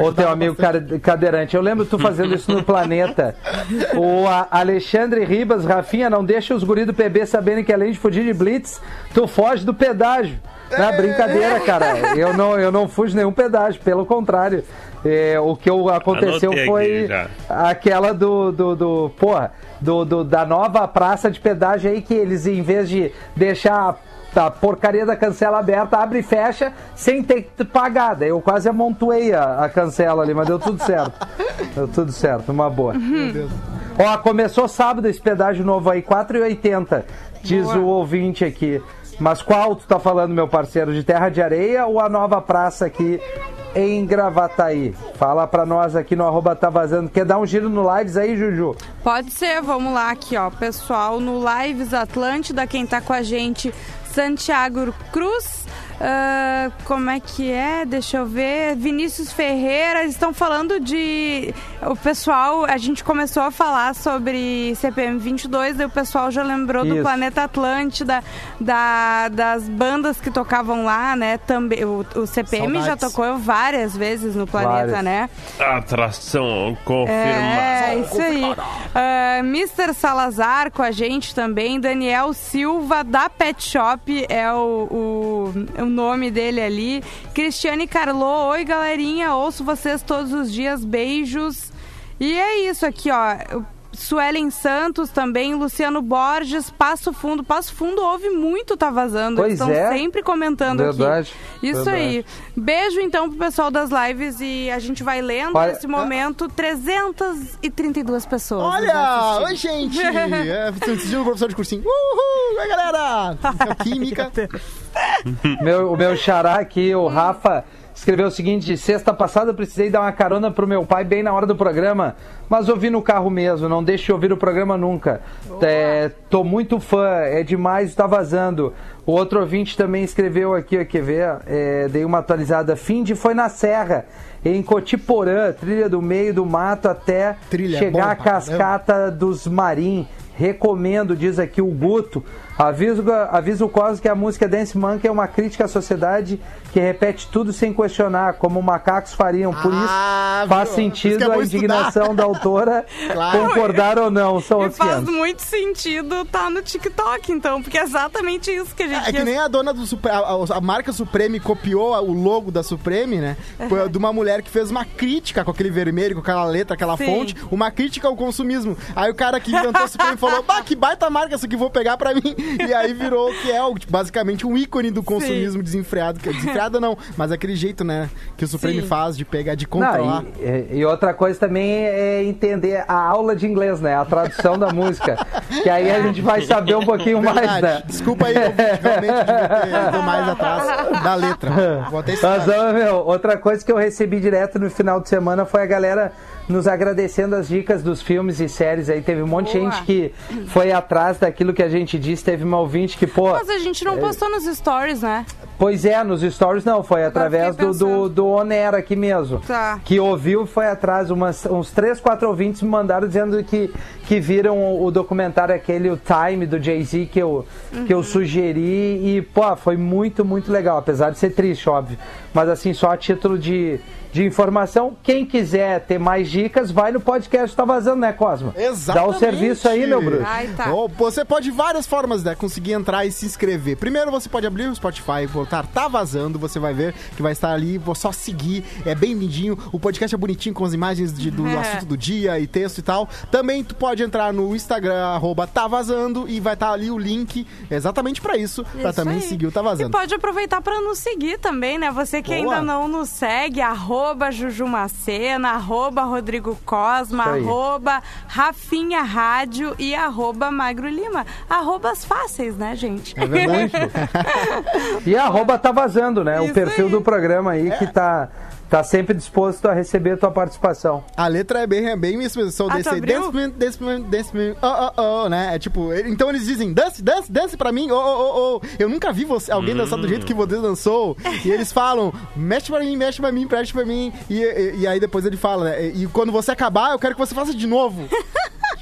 Ou teu amigo
bastante.
cade- cadeirante. Eu lembro tu fazendo isso no Planeta. O Alexandre Ribas, Rafinha, não deixa os guris do PB saberem que além de fugir de blitz, tu foge do pedágio. Não, é brincadeira, cara. Eu não, eu não fujo nenhum pedágio, pelo contrário. É, o que aconteceu
Anotei
foi
aqui
aquela do, do, do porra, do, do- da nova praça de pedágio aí que eles, em vez de deixar a porcaria da cancela aberta, abre e fecha sem ter que pagar. Daí eu quase amontoei a, a cancela ali, mas deu tudo certo. Deu tudo certo, uma boa.
Meu Deus.
Ó, começou sábado esse pedágio novo aí, 4,80, diz
Boa.
o ouvinte aqui. Mas qual tu tá falando, meu parceiro? De Terra de Areia ou a nova praça aqui em Gravataí? Fala pra nós aqui no arroba tá vazando. Quer dar um giro no lives aí, Juju?
Pode ser, vamos lá aqui, ó. Pessoal, no Lives Atlântida, quem tá com a gente, Santiago Cruz. Ah, como é que é? Deixa eu ver. Vinícius Ferreira, eles estão falando de. O pessoal, a gente começou a falar sobre CPM 22, daí o pessoal já lembrou do
Isso.
Planeta Atlântida, da, das bandas que tocavam lá, né? Também, o, o CPM já
Saudades.
tocou várias vezes no planeta,
Várias.
né?
Atração confirmada.
É, isso aí. Ah, Mr. Salazar com a gente também. Daniel Silva, da Pet Shop, é o, o, o nome dele ali. Cristiane Carlô, oi galerinha, ouço vocês todos os dias, beijos. E é isso aqui, ó. Suelen Santos também, Luciano Borges, Passo Fundo. Passo Fundo ouve muito Tá Vazando.
Pois
Eles estão
é.
sempre comentando
Verdade,
aqui. Isso
verdade.
aí. Beijo então pro pessoal das lives e a gente vai lendo
Olha-
nesse momento 332 pessoas. nos
Olha! Oi, gente! É, tô assistindo o professor de cursinho. Uhul! Oi, galera! Química.
Meu, o meu xará aqui, o Rafa, escreveu o seguinte: sexta passada eu precisei dar uma carona pro meu pai bem na hora do programa, mas ouvi no carro mesmo, não deixe de ouvir o programa nunca. É, tô muito fã, é demais, tá vazando. O outro ouvinte também escreveu aqui, ó, quer ver? É, dei uma atualizada. Fim de foi na Serra, em Cotiporã, trilha do meio do mato até
Trilha é
chegar à cascata dos Marim. Recomendo, diz aqui o Guto. Aviso, aviso o Cosmo que a música Dance Monkey é uma crítica à sociedade que repete tudo sem questionar, como macacos fariam. Por
Ah,
isso faz?
Por isso que
sentido
é bom
a indignação da autora,
Claro.
concordar ou não. São
E faz
500.
muito sentido tá no TikTok, então, porque é exatamente isso que a gente
É que nem a dona do Supre- a, a- marca Supreme copiou o logo da Supreme, né? Foi De uma mulher que fez uma crítica com aquele vermelho, com aquela letra, aquela
Sim.
fonte, uma crítica ao consumismo. Aí o cara que inventou a Supreme falou: Bah, que baita marca essa que vou pegar pra mim. E aí virou o que é, o- tipo, basicamente um ícone do consumismo desenfreado. Que, desenfreado não, mas aquele jeito, né? Que o Supreme
Sim.
faz de pegar, de controlar.
Não, e, e outra coisa também é entender a aula de inglês, né? A tradução da música. Que aí a gente vai saber um pouquinho mais, né?
Desculpa aí, eu realmente mais atrás da letra. Vou até
Mas, ó, meu, outra coisa que eu recebi direto no final de semana foi a galera nos agradecendo as dicas dos filmes e séries aí. Teve um monte de
Boa.
gente que foi atrás daquilo que a gente disse. Teve uma ouvinte que, pô.
Mas a gente não postou nos stories, né?
Pois é, nos stories não, foi através
fiquei
do, do, do Onera aqui mesmo.
Tá.
Que ouviu, foi atrás. Umas, uns três, quatro ouvintes me mandaram dizendo que, que viram o, o documentário aquele, o Time, do Jay-Z, que eu, que
Uhum.
eu sugeri. E, pô, foi muito, muito legal. Apesar de ser triste, óbvio. Mas, assim, só a título de, de informação. Quem quiser ter mais dicas, vai no podcast Tá Vazando, né, Cosmo?
Exatamente.
Dá o serviço aí, meu bruxo.
Ai, tá.
Você pode de várias formas, né, conseguir entrar e se inscrever. Primeiro você pode abrir o Spotify e botar Tá Vazando, você vai ver que vai estar ali, vou só seguir, é bem lindinho. O podcast é bonitinho com as imagens de- do
É.
assunto do dia e texto e tal. Também tu pode entrar no Instagram, arroba Tá Vazando, e vai estar ali o link exatamente pra isso, pra
Isso
também
aí.
seguir o Tá
E
Vazando.
pode aproveitar para nos seguir também, né? Você que
Boa.
ainda não nos segue, arroba Jujumacena, arroba Rodrigo Cosma, arroba Rafinha Rádio e arroba Magro Lima. Arrobas fáceis, né, gente?
É verdade.
E arroba tá vazando, né? o
Isso
perfil
aí.
do programa aí
É.
que tá, tá sempre disposto a receber a tua participação.
A letra é bem, é bem isso mesmo. Sou
Ah,
desse, dance, dance, dance, oh, oh, oh, né? É tipo, então eles dizem, dance, dance, dance pra mim, oh, oh, oh, oh. Eu nunca vi você, alguém dançar do jeito que você dançou. E eles falam, mexe pra mim, mexe pra mim, mexe pra mim. E, e, e aí depois ele fala, né? E quando você acabar, eu quero que você faça de novo.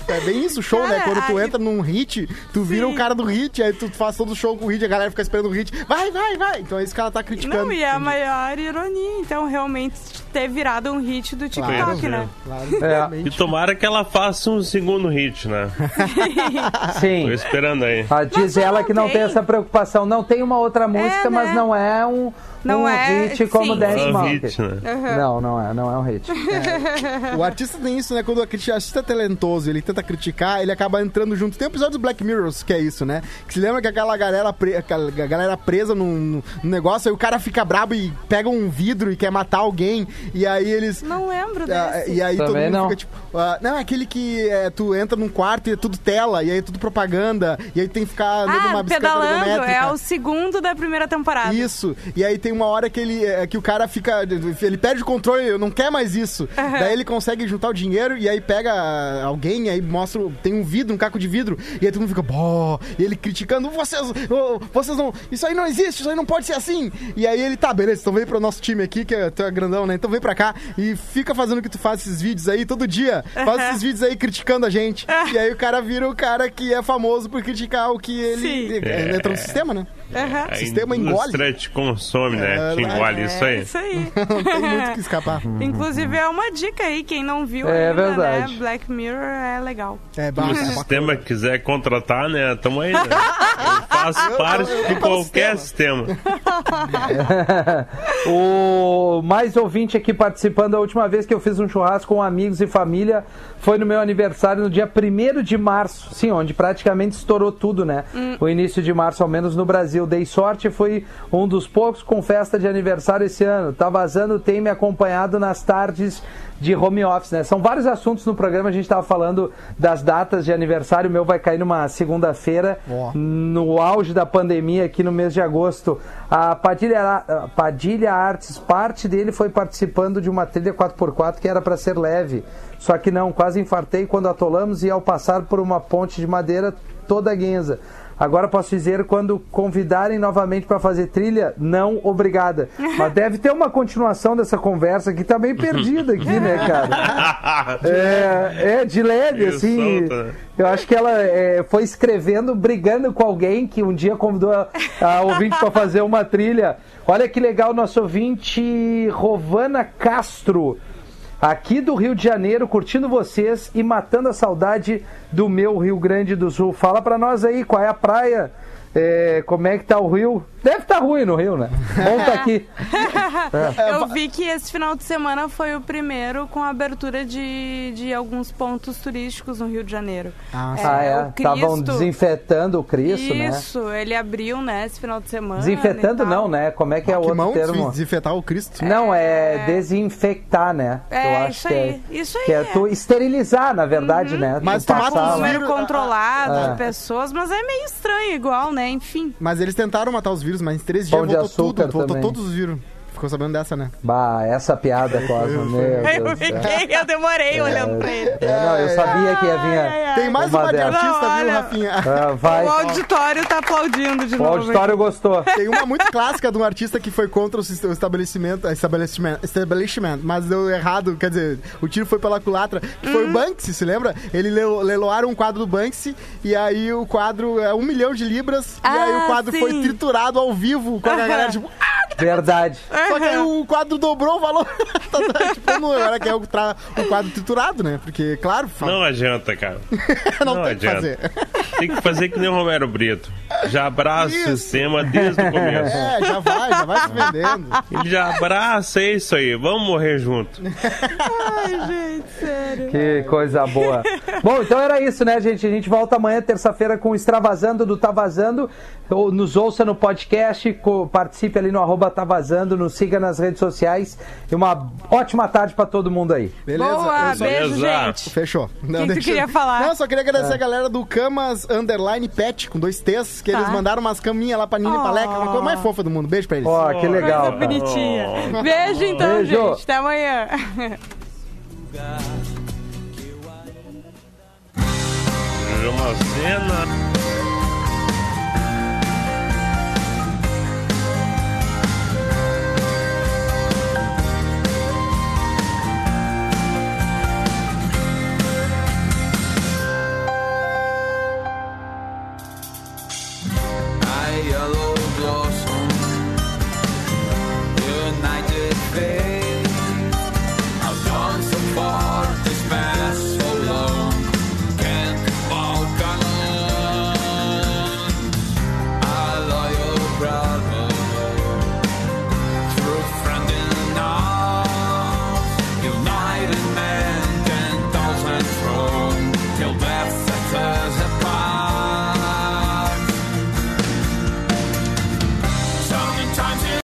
É bem isso, o show, né?
Cara,
Quando tu
aí-
entra num hit, tu vira
Sim.
o cara do hit, aí tu faz todo o show com o hit, a galera fica esperando o hit. Vai, vai, vai! Então é isso que ela tá criticando.
Não, e é a maior ironia, então, realmente ter virado um hit do TikTok,
Claro,
né?
Claro,
É.
E tomara que ela faça um segundo hit, né? Tô
Sim.
esperando aí.
Ah, diz
Mas
ela que não tem
tem.
essa preocupação. Não tem uma outra música,
né?
mas não é um,
Não
um
é-
hit como
sim,
Dance
É um
Monkey.
hit, né?
Não, não é, não é um hit.
O artista tem isso, né? Quando o artista é talentoso, ele tenta criticar, ele acaba entrando junto. Tem um episódio do Black Mirrors que é isso, né? Que se lembra que aquela galera, pre... aquela galera presa num, num negócio, aí o cara fica brabo e pega um vidro e quer matar alguém, e aí eles.
Não lembro
Ah,
desse.
e aí todo
Também
mundo
não.
fica tipo. ah, não, é aquele que é, tu entra num quarto e é tudo tela, e aí é tudo propaganda, e aí tem que ficar numa
Ah,
bicicleta
pedalando, é o segundo da primeira temporada.
Isso. E aí tem uma hora que ele é, que o cara fica. Ele perde o controle, eu não quer mais isso. Daí ele consegue juntar o dinheiro e aí pega alguém, aí mostra. Tem um vidro, um caco de vidro, e aí todo mundo fica, bó, e ele criticando, vocês, ô, vocês não. Isso aí não existe, isso aí não pode ser assim. E aí ele, tá, beleza, então vem pro nosso time aqui, que é, tu é grandão, né? Então vem pra cá e fica fazendo o que tu faz esses vídeos aí todo dia. Faz esses vídeos aí criticando a gente. E aí o cara vira o cara que é famoso por criticar o que ele.
Sim.
É, entra no sistema, né?
A
sistema
indústria te consome, né?
É,
te engole
É
isso aí.
isso aí.
Não tem muito que escapar.
Inclusive é uma dica aí, quem não viu
É
ainda,
verdade.
né? Black Mirror é legal.
É,
Se
ba-
o
é
sistema quiser contratar, né? Tamo aí, né? Eu faço parte
eu- eu
de qualquer
no
sistema.
o mais ouvinte aqui participando, a última vez que eu fiz um churrasco com amigos e família foi no meu aniversário no dia 1 de março. Sim, onde praticamente estourou tudo, né? O início de março, ao menos no Brasil. Eu dei sorte fui um dos poucos com festa de aniversário esse ano. Tá vazando, tem me acompanhado nas tardes de home office, né? São vários assuntos no programa, a gente estava falando das datas de aniversário, o meu vai cair numa segunda-feira, no auge da pandemia aqui no mês de agosto. A Padilha, Padilha Artes, parte dele foi participando de uma trilha 4x4 que era para ser leve. Só que não, quase infartei quando atolamos e ao passar por uma ponte de madeira toda guinza. Agora posso dizer, quando convidarem novamente para fazer trilha, não, obrigada. Mas deve ter uma continuação dessa conversa que tá bem perdida aqui, né, cara? É, é de leve,
Meio
assim.
né?
Eu acho que ela é, foi escrevendo, brigando com alguém que um dia convidou a, a ouvinte para fazer uma trilha. Olha que legal, nosso ouvinte Rovana Castro, aqui do Rio de Janeiro, curtindo vocês e matando a saudade do meu Rio Grande do Sul. Fala para nós aí, qual é a praia? É, como é que tá o Rio? Deve estar ruim no Rio, né? Vamos tá aqui.
Eu vi que esse final de semana foi o primeiro com a abertura de, de alguns pontos turísticos no Rio de Janeiro.
Ah,
ah, é.
o
Estavam
Cristo-
desinfetando o Cristo, né?
Isso, ele abriu, né, esse final de semana.
Desinfetando não, né? Como é que é o
que
outro
mão
termo?
desinfetar o Cristo.
Não, é, desinfectar, né?
É,
Eu acho
isso
que
aí,
é,
isso aí
Que é,
é. Uhum.
tu esterilizar, na verdade, né?
Mas
Tu
mata os
lá.
número controlado
É.
de pessoas, mas é meio estranho igual, né? Enfim.
Mas eles tentaram matar os vírus, mas em três
Pão
dias voltou
açúcar
tudo. Voltou
também.
todos os vírus. Ficou sabendo dessa, né?
Bah, essa piada, Cosmo, meu
Eu
Deus do céu.
fiquei, eu demorei olhando pra ele.
É, não, eu sabia que ia vir.
Tem mais
Uma
uma, de
delas.
artista,
Não,
viu,
olha.
Rafinha?
Ah, vai.
O auditório tá aplaudindo de
O
novo.
auditório gostou.
Tem uma muito clássica de um artista que foi contra o sist- o estabelecimento, estabelecimento, estabelecimento, mas deu errado, quer dizer, o tiro foi pela culatra, que foi o Banksy, se lembra? Ele leiloaram um quadro do Banksy e aí o quadro é um milhão de libras e aí
Ah,
o quadro
sim.
foi triturado ao vivo com a galera tipo, ah!
Verdade.
Só que aí o quadro dobrou o valor. tipo, não, agora quer o, tra- o quadro triturado, né? Porque, claro, fa-
Não adianta, cara.
não,
não
tem que
adianta.
fazer.
Tem que fazer que nem o Romero Brito. Já abraça o sistema desde o começo.
É, já vai, já vai se vendendo.
Ele já abraça, é isso aí. Vamos morrer junto.
Ai, gente, sério.
Que coisa boa. Bom, então era isso, né, gente? A gente volta amanhã, terça-feira, com o Extravasando do Tá Vazando. Nos ouça no podcast, participe ali no arroba Tá Vazando, nos siga nas redes sociais. E uma ótima tarde pra todo mundo aí.
Beleza?
Boa,
só-
beijo, gente.
Fechou. Não,
que tu queria falar?
Não, só queria agradecer a galera do Camas Underline Pet, com dois T's, que
Tá.
eles mandaram umas caminhas lá pra Nina e pra Leca, uma coisa mais fofa do mundo. Beijo pra eles.
Ó, que legal.
Coisa bonitinha. Beijo então,
Beijo.
gente. Até amanhã.
Uma cena.